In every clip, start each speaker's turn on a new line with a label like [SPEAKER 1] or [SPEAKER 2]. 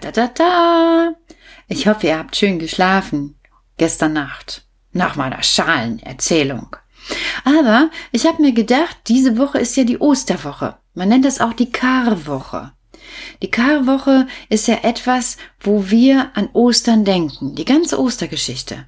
[SPEAKER 1] Ta ta ta. Ich hoffe, ihr habt schön geschlafen gestern Nacht nach meiner Schalenerzählung. Aber ich habe mir gedacht, diese Woche ist ja die Osterwoche. Man nennt das auch die Karwoche. Die Karwoche ist ja etwas, wo wir an Ostern denken, die ganze Ostergeschichte.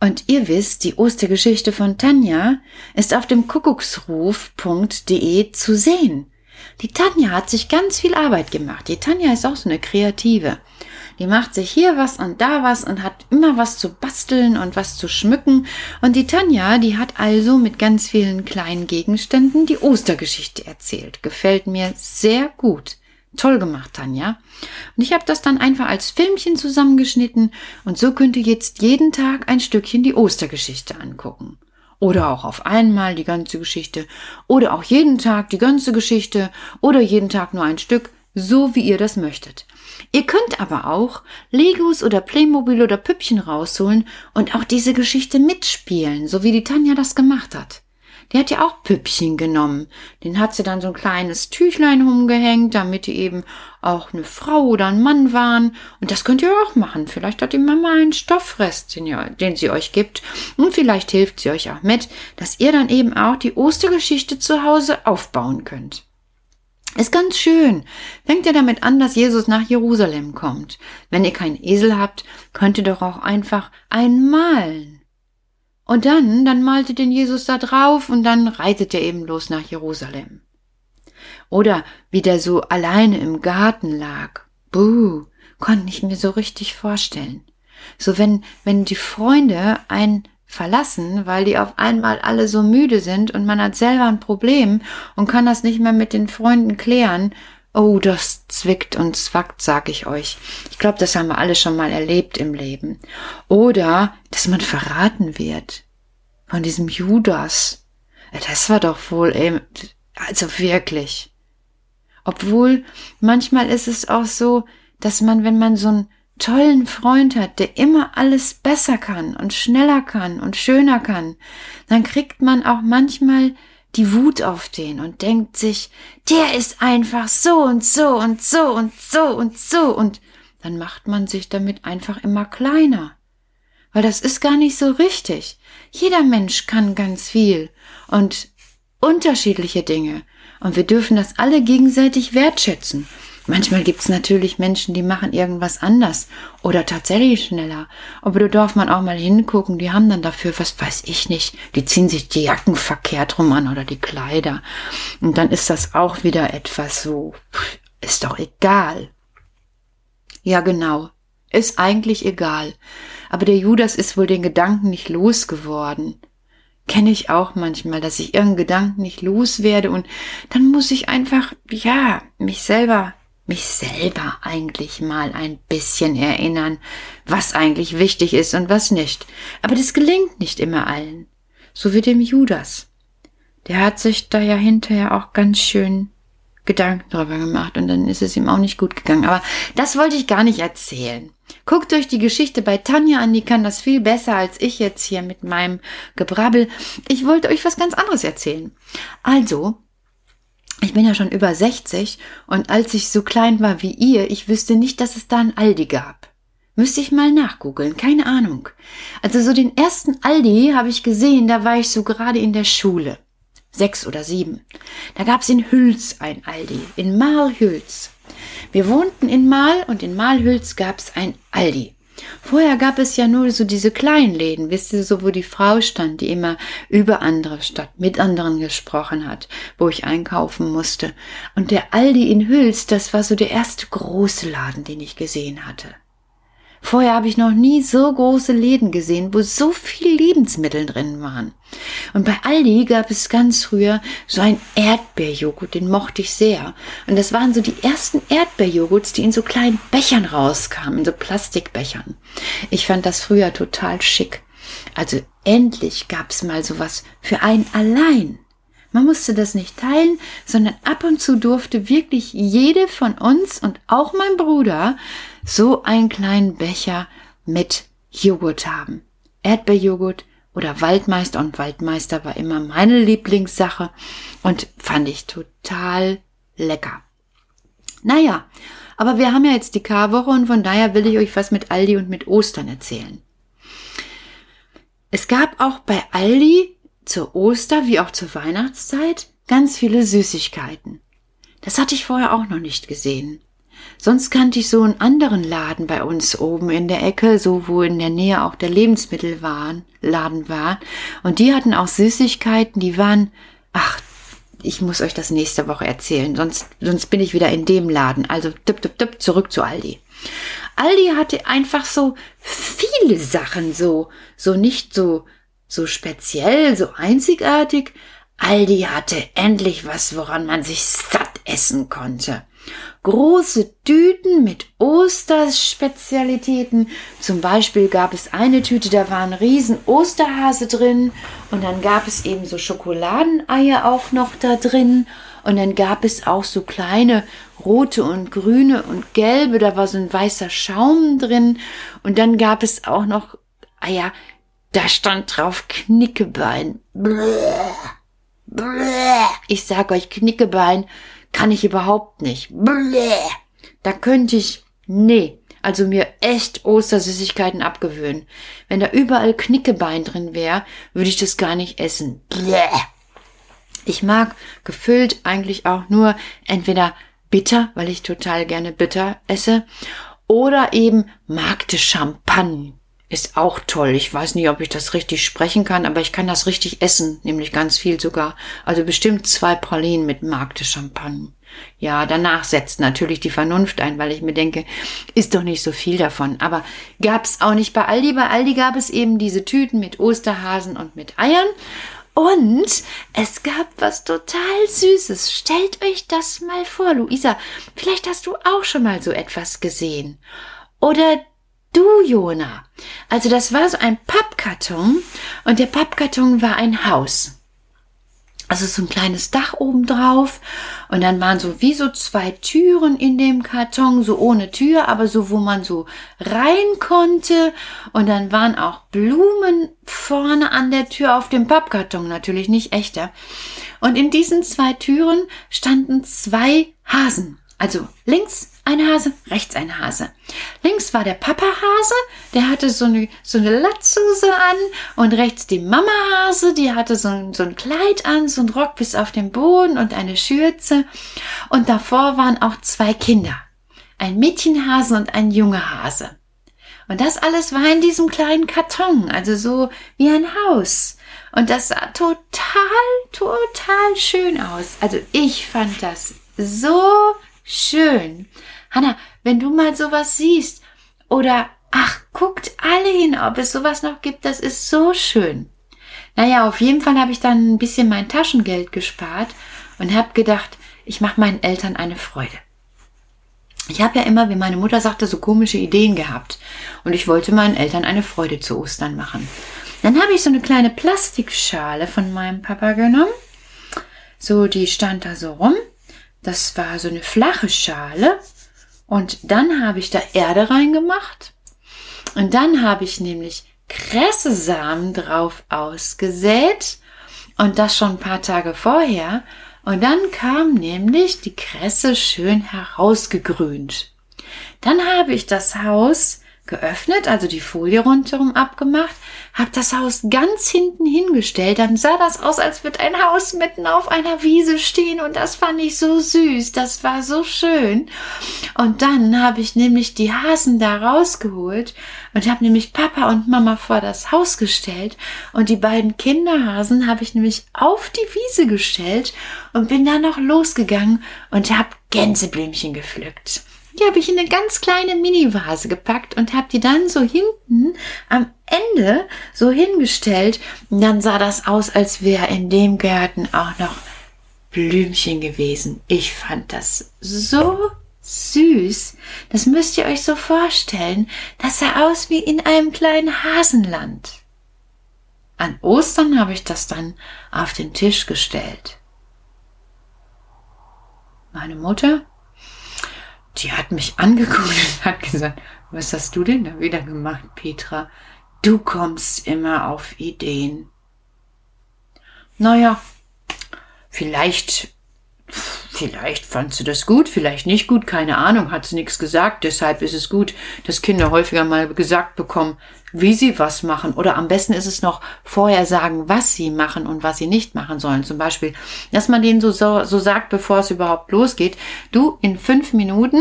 [SPEAKER 1] Und ihr wisst, die Ostergeschichte von Tanja ist auf dem Kuckucksruf.de zu sehen. Die Tanja hat sich ganz viel Arbeit gemacht. Die Tanja ist auch so eine Kreative. Die macht sich hier was und da was und hat immer was zu basteln und was zu schmücken. Und die Tanja, die hat also mit ganz vielen kleinen Gegenständen die Ostergeschichte erzählt. Gefällt mir sehr gut. Toll gemacht, Tanja. Und ich habe das dann einfach als Filmchen zusammengeschnitten und so könnt ihr jetzt jeden Tag ein Stückchen die Ostergeschichte angucken. Oder auch auf einmal die ganze Geschichte. Oder auch jeden Tag die ganze Geschichte. Oder jeden Tag nur ein Stück, so wie ihr das möchtet. Ihr könnt aber auch Legos oder Playmobil oder Püppchen rausholen und auch diese Geschichte mitspielen, so wie die Tanja das gemacht hat. Die hat ja auch Püppchen genommen. Den hat sie dann so ein kleines Tüchlein umgehängt, damit die eben auch eine Frau oder ein Mann waren. Und das könnt ihr auch machen. Vielleicht hat die Mama einen Stoffrest, den, ihr, den sie euch gibt. Und vielleicht hilft sie euch auch mit, dass ihr dann eben auch die Ostergeschichte zu Hause aufbauen könnt. Ist ganz schön. Fängt ihr damit an, dass Jesus nach Jerusalem kommt. Wenn ihr keinen Esel habt, könnt ihr doch auch einfach einmalen. Und dann, dann malt ihr den Jesus da drauf und dann reitet ihr eben los nach Jerusalem. Oder wie der so alleine im Garten lag. Buh, konnte ich mir so richtig vorstellen. So wenn, wenn die Freunde ein verlassen, weil die auf einmal alle so müde sind und man hat selber ein Problem und kann das nicht mehr mit den Freunden klären. Oh, das zwickt und zwackt, sag ich euch. Ich glaube, das haben wir alle schon mal erlebt im Leben. Oder, dass man verraten wird von diesem Judas. Das war doch wohl eben, also wirklich. Obwohl, manchmal ist es auch so, dass man, wenn man so ein tollen Freund hat, der immer alles besser kann und schneller kann und schöner kann, dann kriegt man auch manchmal die Wut auf den und denkt sich, der ist einfach so und so und so und so und so und dann macht man sich damit einfach immer kleiner. Weil das ist gar nicht so richtig. Jeder Mensch kann ganz viel und unterschiedliche Dinge und wir dürfen das alle gegenseitig wertschätzen. Manchmal gibt's natürlich Menschen, die machen irgendwas anders oder tatsächlich schneller. Aber da darf man auch mal hingucken, die haben dann dafür, was weiß ich nicht, die ziehen sich die Jacken verkehrt rum an oder die Kleider. Und dann ist das auch wieder etwas so, ist doch egal. Ja, genau, ist eigentlich egal. Aber der Judas ist wohl den Gedanken nicht losgeworden kenne ich auch manchmal, dass ich irgendeinen Gedanken nicht loswerde und dann muss ich einfach, ja, mich selber mich selber eigentlich mal ein bisschen erinnern, was eigentlich wichtig ist und was nicht. Aber das gelingt nicht immer allen. So wie dem Judas. Der hat sich da ja hinterher auch ganz schön Gedanken drüber gemacht und dann ist es ihm auch nicht gut gegangen. Aber das wollte ich gar nicht erzählen. Guckt euch die Geschichte bei Tanja an, die kann das viel besser als ich jetzt hier mit meinem Gebrabbel. Ich wollte euch was ganz anderes erzählen. Also, ich bin ja schon über 60 und als ich so klein war wie ihr, ich wüsste nicht, dass es da ein Aldi gab. Müsste ich mal nachgoogeln, keine Ahnung. Also so den ersten Aldi habe ich gesehen, da war ich so gerade in der Schule. Sechs oder sieben. Da gab's in Hüls ein Aldi, in Malhüls. Wir wohnten in Mal und in Malhüls gab's ein Aldi. Vorher gab es ja nur so diese kleinen Läden, wisst ihr, so wo die Frau stand, die immer über andere statt mit anderen gesprochen hat, wo ich einkaufen musste. Und der Aldi in Hüls, das war so der erste große Laden, den ich gesehen hatte. Vorher habe ich noch nie so große Läden gesehen, wo so viel Lebensmittel drin waren. Und bei Aldi gab es ganz früher so ein Erdbeerjoghurt, den mochte ich sehr. Und das waren so die ersten Erdbeerjoghurts, die in so kleinen Bechern rauskamen, in so Plastikbechern. Ich fand das früher total schick. Also endlich gab es mal sowas für einen allein. Man musste das nicht teilen, sondern ab und zu durfte wirklich jede von uns und auch mein Bruder so einen kleinen Becher mit Joghurt haben. Erdbeerjoghurt oder Waldmeister und Waldmeister war immer meine Lieblingssache und fand ich total lecker. Naja, Aber wir haben ja jetzt die Karwoche und von daher will ich euch was mit Aldi und mit Ostern erzählen. Es gab auch bei Aldi zur Oster wie auch zur Weihnachtszeit ganz viele Süßigkeiten. Das hatte ich vorher auch noch nicht gesehen. Sonst kannte ich so einen anderen Laden bei uns oben in der Ecke, so wo in der Nähe auch der Lebensmittelladen war. Und die hatten auch Süßigkeiten, die waren, ach, ich muss euch das nächste Woche erzählen, sonst, sonst bin ich wieder in dem Laden. Also tipp, tipp, tipp, zurück zu Aldi. Aldi hatte einfach so viele Sachen, so, so nicht so, so speziell, so einzigartig. Aldi hatte endlich was, woran man sich satt essen konnte. Große Tüten mit Osterspezialitäten. Zum Beispiel gab es eine Tüte, da war ein riesen Osterhase drin. Und dann gab es eben so Schokoladeneier auch noch da drin. Und dann gab es auch so kleine rote und grüne und gelbe, da war so ein weißer Schaum drin. Und dann gab es auch noch Eier, da stand drauf Knickebein. Bläh. Bläh. Ich sag euch Knickebein kann ich überhaupt nicht. Bläh. Da könnte ich, nee, also mir echt Ostersüßigkeiten abgewöhnen. Wenn da überall Knickebein drin wäre, würde ich das gar nicht essen. Bläh. Ich mag gefüllt eigentlich auch nur entweder bitter, weil ich total gerne bitter esse, oder eben Magde Champagne ist auch toll. Ich weiß nicht, ob ich das richtig sprechen kann, aber ich kann das richtig essen, nämlich ganz viel sogar. Also bestimmt zwei Pralinen mit Markte Champagne. Ja, danach setzt natürlich die Vernunft ein, weil ich mir denke, ist doch nicht so viel davon. Aber gab's auch nicht bei Aldi. Bei Aldi gab es eben diese Tüten mit Osterhasen und mit Eiern. Und es gab was total Süßes. Stellt euch das mal vor, Luisa. Vielleicht hast du auch schon mal so etwas gesehen. Oder Du, Jona. Also das war so ein Pappkarton und der Pappkarton war ein Haus. Also so ein kleines Dach oben drauf und dann waren so wie so zwei Türen in dem Karton, so ohne Tür, aber so wo man so rein konnte und dann waren auch Blumen vorne an der Tür auf dem Pappkarton, natürlich nicht echter. Und in diesen zwei Türen standen zwei Hasen. Also links ein Hase, rechts ein Hase. Links war der Papa-Hase, der hatte so eine, so eine Latzhose an und rechts die Mama-Hase, die hatte so ein, so ein Kleid an, so ein Rock bis auf den Boden und eine Schürze. Und davor waren auch zwei Kinder. Ein Mädchenhase und ein junger Hase. Und das alles war in diesem kleinen Karton, also so wie ein Haus. Und das sah total, total schön aus. Also ich fand das so schön. Hanna, wenn du mal sowas siehst oder ach, guckt alle hin, ob es sowas noch gibt, das ist so schön. Naja, auf jeden Fall habe ich dann ein bisschen mein Taschengeld gespart und habe gedacht, ich mache meinen Eltern eine Freude. Ich habe ja immer, wie meine Mutter sagte, so komische Ideen gehabt und ich wollte meinen Eltern eine Freude zu Ostern machen. Dann habe ich so eine kleine Plastikschale von meinem Papa genommen. So, die stand da so rum das war so eine flache Schale. Und dann habe ich da Erde reingemacht. Und dann habe ich nämlich Kressesamen drauf ausgesät. Und das schon ein paar Tage vorher. Und dann kam nämlich die Kresse schön herausgegrünt. Dann habe ich das Haus geöffnet, also die Folie rundherum abgemacht, habe das Haus ganz hinten hingestellt. Dann sah das aus, als würde ein Haus mitten auf einer Wiese stehen und das fand ich so süß. Das war so schön. Und dann habe ich nämlich die Hasen da rausgeholt und habe nämlich Papa und Mama vor das Haus gestellt und die beiden Kinderhasen habe ich nämlich auf die Wiese gestellt und bin dann noch losgegangen und habe Gänseblümchen gepflückt. Die habe ich in eine ganz kleine Mini-Vase gepackt und habe die dann so hinten am Ende so hingestellt. Und dann sah das aus, als wäre in dem Garten auch noch Blümchen gewesen. Ich fand das so süß. Das müsst ihr euch so vorstellen. Das sah aus wie in einem kleinen Hasenland. An Ostern habe ich das dann auf den Tisch gestellt. Meine Mutter die hat mich angeguckt und hat gesagt, was hast du denn da wieder gemacht, Petra? Du kommst immer auf Ideen. Naja, vielleicht Vielleicht fand sie das gut, vielleicht nicht gut, keine Ahnung, hat sie nichts gesagt. Deshalb ist es gut, dass Kinder häufiger mal gesagt bekommen, wie sie was machen. Oder am besten ist es noch vorher sagen, was sie machen und was sie nicht machen sollen. Zum Beispiel, dass man denen so, so, so sagt, bevor es überhaupt losgeht, du in fünf Minuten,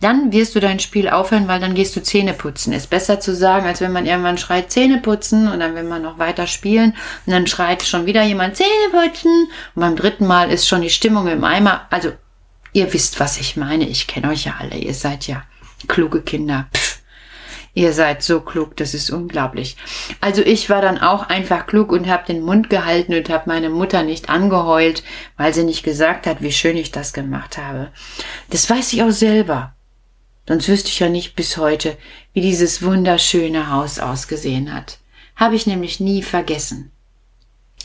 [SPEAKER 1] dann wirst du dein Spiel aufhören, weil dann gehst du Zähne putzen. Ist besser zu sagen, als wenn man irgendwann schreit Zähne putzen und dann will man noch weiter spielen und dann schreit schon wieder jemand Zähne putzen und beim dritten Mal ist schon die Stimmung im Eimer. Also, ihr wisst, was ich meine. Ich kenne euch ja alle. Ihr seid ja kluge Kinder. Pff. Ihr seid so klug, das ist unglaublich. Also ich war dann auch einfach klug und habe den Mund gehalten und habe meine Mutter nicht angeheult, weil sie nicht gesagt hat, wie schön ich das gemacht habe. Das weiß ich auch selber. Sonst wüsste ich ja nicht bis heute, wie dieses wunderschöne Haus ausgesehen hat. Habe ich nämlich nie vergessen.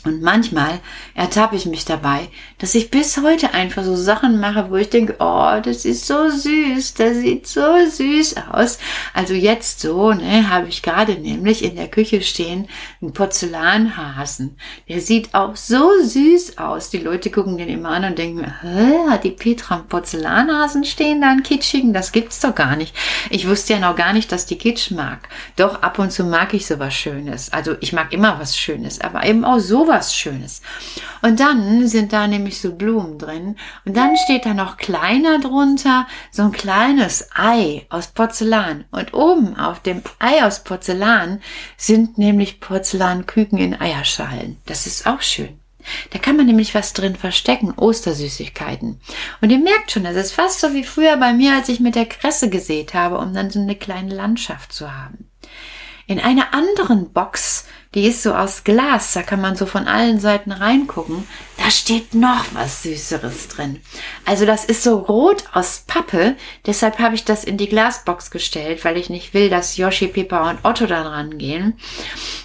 [SPEAKER 1] Und manchmal ertappe ich mich dabei, dass ich bis heute einfach so Sachen mache, wo ich denke, oh, das ist so süß, das sieht so süß aus. Also jetzt so, ne, habe ich gerade nämlich in der Küche stehen einen Porzellanhasen. Der sieht auch so süß aus. Die Leute gucken den immer an und denken, hä, hat die Petra einen Porzellanhasen stehen da, einen kitschigen? Das gibt's doch gar nicht. Ich wusste ja noch gar nicht, dass die Kitsch mag. Doch ab und zu mag ich sowas Schönes. Also ich mag immer was Schönes, aber eben auch sowas was Schönes. Und dann sind da nämlich so Blumen drin. Und dann steht da noch kleiner drunter so ein kleines Ei aus Porzellan. Und oben auf dem Ei aus Porzellan sind nämlich Porzellanküken in Eierschalen. Das ist auch schön. Da kann man nämlich was drin verstecken, Ostersüßigkeiten. Und ihr merkt schon, das ist fast so wie früher bei mir, als ich mit der Kresse gesät habe, um dann so eine kleine Landschaft zu haben. In einer anderen Box, die ist so aus Glas, da kann man so von allen Seiten reingucken, da steht noch was Süßeres drin. Also das ist so rot aus Pappe, deshalb habe ich das in die Glasbox gestellt, weil ich nicht will, dass Yoshi, Pippa und Otto da rangehen.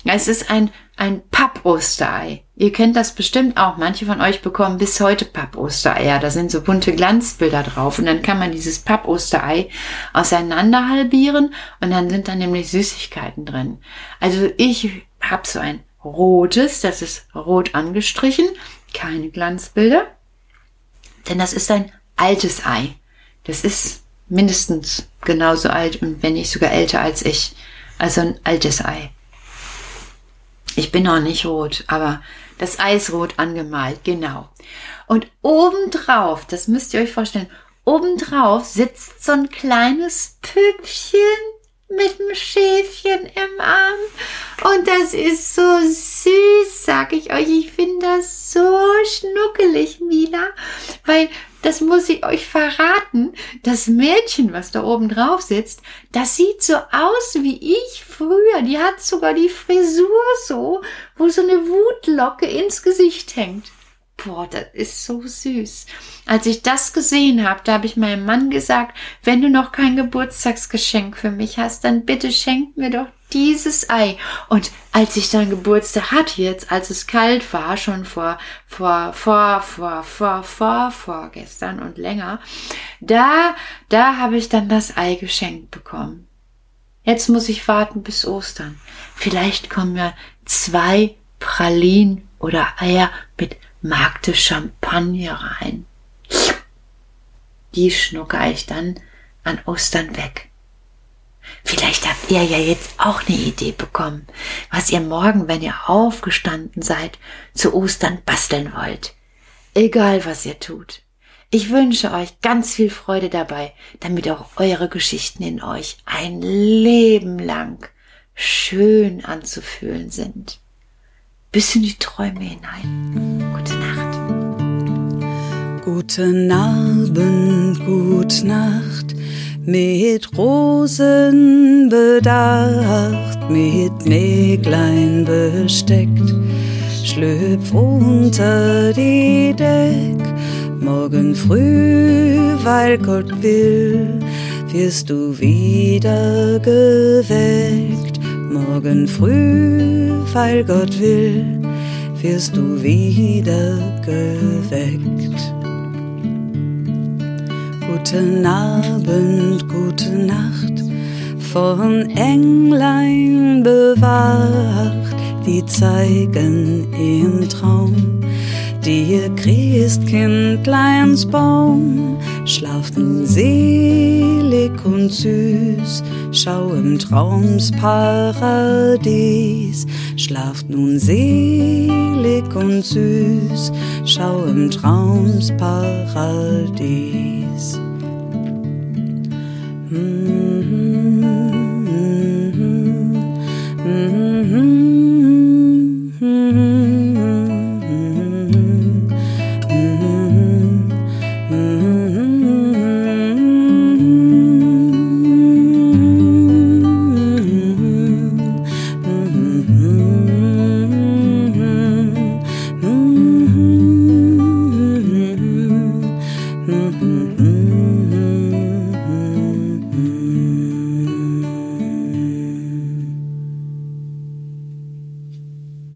[SPEAKER 1] Es ist ein ein Papp-Osterei. Ihr kennt das bestimmt auch. Manche von euch bekommen bis heute Papp-Ostereier. Da sind so bunte Glanzbilder drauf. Und dann kann man dieses Papp-Osterei auseinander halbieren und dann sind da nämlich Süßigkeiten drin. Also ich habe so ein rotes, das ist rot angestrichen. Keine Glanzbilder. Denn das ist ein altes Ei. Das ist mindestens genauso alt und wenn nicht sogar älter als ich. Also ein altes Ei. Ich bin noch nicht rot, aber das Eis rot angemalt, genau. Und obendrauf, das müsst ihr euch vorstellen, obendrauf sitzt so ein kleines Püppchen mit einem Schäfchen im Arm. Und das ist so süß, sag ich euch. Ich finde das so schnuckelig, Mila. Weil das muss ich euch verraten, das Mädchen, was da oben drauf sitzt, das sieht so aus wie ich früher. Die hat sogar die Frisur so, wo so eine Wutlocke ins Gesicht hängt. Boah, das ist so süß. Als ich das gesehen habe, da habe ich meinem Mann gesagt, wenn du noch kein Geburtstagsgeschenk für mich hast, dann bitte schenk mir doch dieses Ei. Und als ich dann Geburtstag hatte, jetzt, als es kalt war, schon vor, vor, vor, vor, vor, vor, vor gestern und länger, da, da habe ich dann das Ei geschenkt bekommen. Jetzt muss ich warten bis Ostern. Vielleicht kommen ja zwei Pralinen oder Eier mit Magde Champagner rein. Die schnucker ich dann an Ostern weg. Vielleicht habt ihr ja jetzt auch eine Idee bekommen, was ihr morgen, wenn ihr aufgestanden seid, zu Ostern basteln wollt. Egal was ihr tut. Ich wünsche euch ganz viel Freude dabei, damit auch eure Geschichten in euch ein Leben lang schön anzufühlen sind. Bis in die Träume hinein.
[SPEAKER 2] Guten Abend, gute Nacht mit Rosen bedacht, mit Näglein besteckt, schlüpf unter die Deck. Morgen früh, weil Gott will, wirst du wieder geweckt. Morgen früh, weil Gott will, wirst du wieder geweckt. Guten Abend, gute Nacht, von Englein bewacht, die zeigen im Traum dir Christkindleins Baum, schlaft nun selig und süß, schau im Traumsparadies, schlaft nun selig und süß, schau im Traumsparadies.